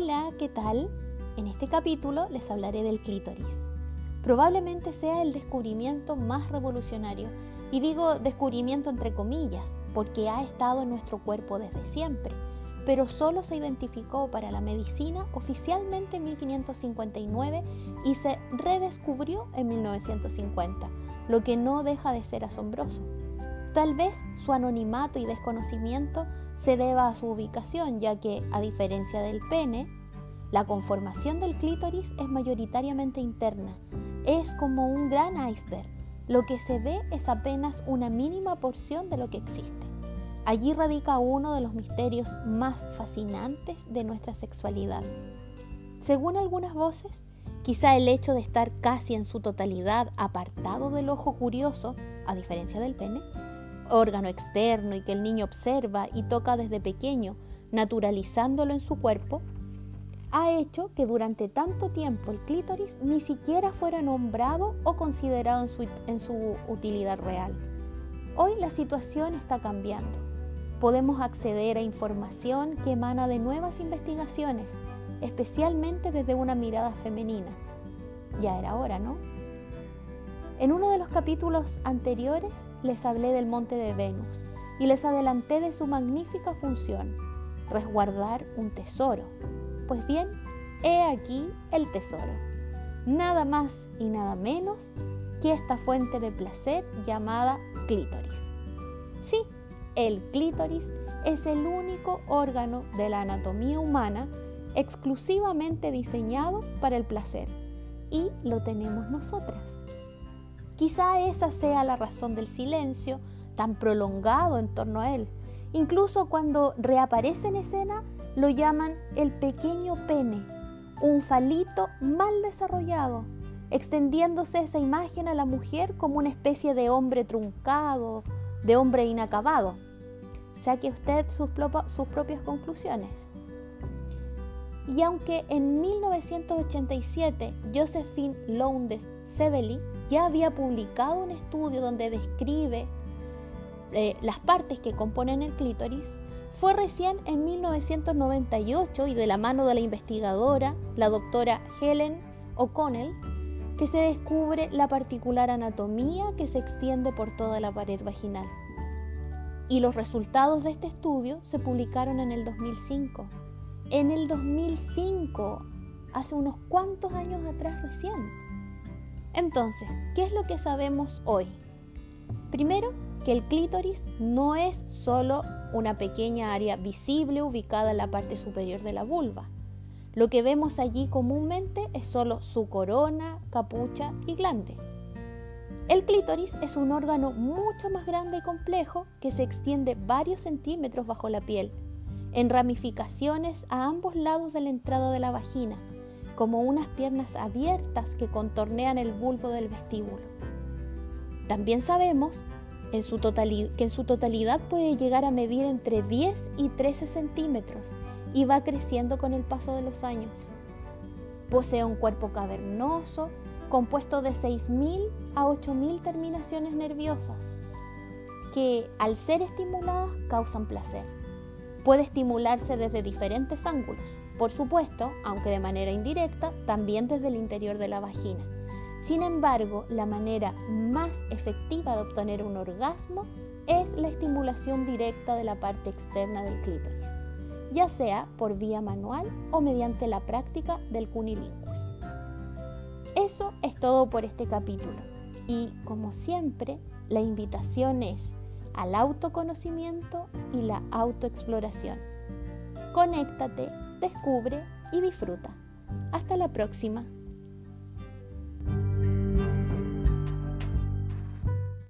Hola, ¿qué tal? En este capítulo les hablaré del clítoris. Probablemente sea el descubrimiento más revolucionario, y digo descubrimiento entre comillas, porque ha estado en nuestro cuerpo desde siempre, pero solo se identificó para la medicina oficialmente en 1559 y se redescubrió en 1950, lo que no deja de ser asombroso. Tal vez su anonimato y desconocimiento se deba a su ubicación, ya que, a diferencia del pene, la conformación del clítoris es mayoritariamente interna. Es como un gran iceberg. Lo que se ve es apenas una mínima porción de lo que existe. Allí radica uno de los misterios más fascinantes de nuestra sexualidad. Según algunas voces, quizá el hecho de estar casi en su totalidad apartado del ojo curioso, a diferencia del pene, órgano externo y que el niño observa y toca desde pequeño, naturalizándolo en su cuerpo, ha hecho que durante tanto tiempo el clítoris ni siquiera fuera nombrado o considerado en su, en su utilidad real. Hoy la situación está cambiando. Podemos acceder a información que emana de nuevas investigaciones, especialmente desde una mirada femenina. Ya era hora, ¿no? En uno de los capítulos anteriores les hablé del monte de Venus y les adelanté de su magnífica función, resguardar un tesoro. Pues bien, he aquí el tesoro. Nada más y nada menos que esta fuente de placer llamada clítoris. Sí, el clítoris es el único órgano de la anatomía humana exclusivamente diseñado para el placer y lo tenemos nosotras. Quizá esa sea la razón del silencio tan prolongado en torno a él. Incluso cuando reaparece en escena, lo llaman el pequeño pene, un falito mal desarrollado, extendiéndose esa imagen a la mujer como una especie de hombre truncado, de hombre inacabado. Saque usted sus, sus propias conclusiones. Y aunque en 1987 Josephine Lowndes Sevely ya había publicado un estudio donde describe eh, las partes que componen el clítoris, fue recién en 1998 y de la mano de la investigadora, la doctora Helen O'Connell, que se descubre la particular anatomía que se extiende por toda la pared vaginal. Y los resultados de este estudio se publicaron en el 2005. En el 2005, hace unos cuantos años atrás recién. Entonces, ¿qué es lo que sabemos hoy? Primero, que el clítoris no es solo una pequeña área visible ubicada en la parte superior de la vulva. Lo que vemos allí comúnmente es solo su corona, capucha y glande. El clítoris es un órgano mucho más grande y complejo que se extiende varios centímetros bajo la piel, en ramificaciones a ambos lados de la entrada de la vagina, como unas piernas abiertas que contornean el bulbo del vestíbulo. También sabemos que en su totalidad puede llegar a medir entre 10 y 13 centímetros y va creciendo con el paso de los años. Posee un cuerpo cavernoso compuesto de 6.000 a 8.000 terminaciones nerviosas que al ser estimuladas causan placer. Puede estimularse desde diferentes ángulos, por supuesto, aunque de manera indirecta, también desde el interior de la vagina. Sin embargo, la manera más efectiva de obtener un orgasmo es la estimulación directa de la parte externa del clítoris, ya sea por vía manual o mediante la práctica del cunilingus. Eso es todo por este capítulo y, como siempre, la invitación es al autoconocimiento y la autoexploración. Conéctate descubre y disfruta. Hasta la próxima.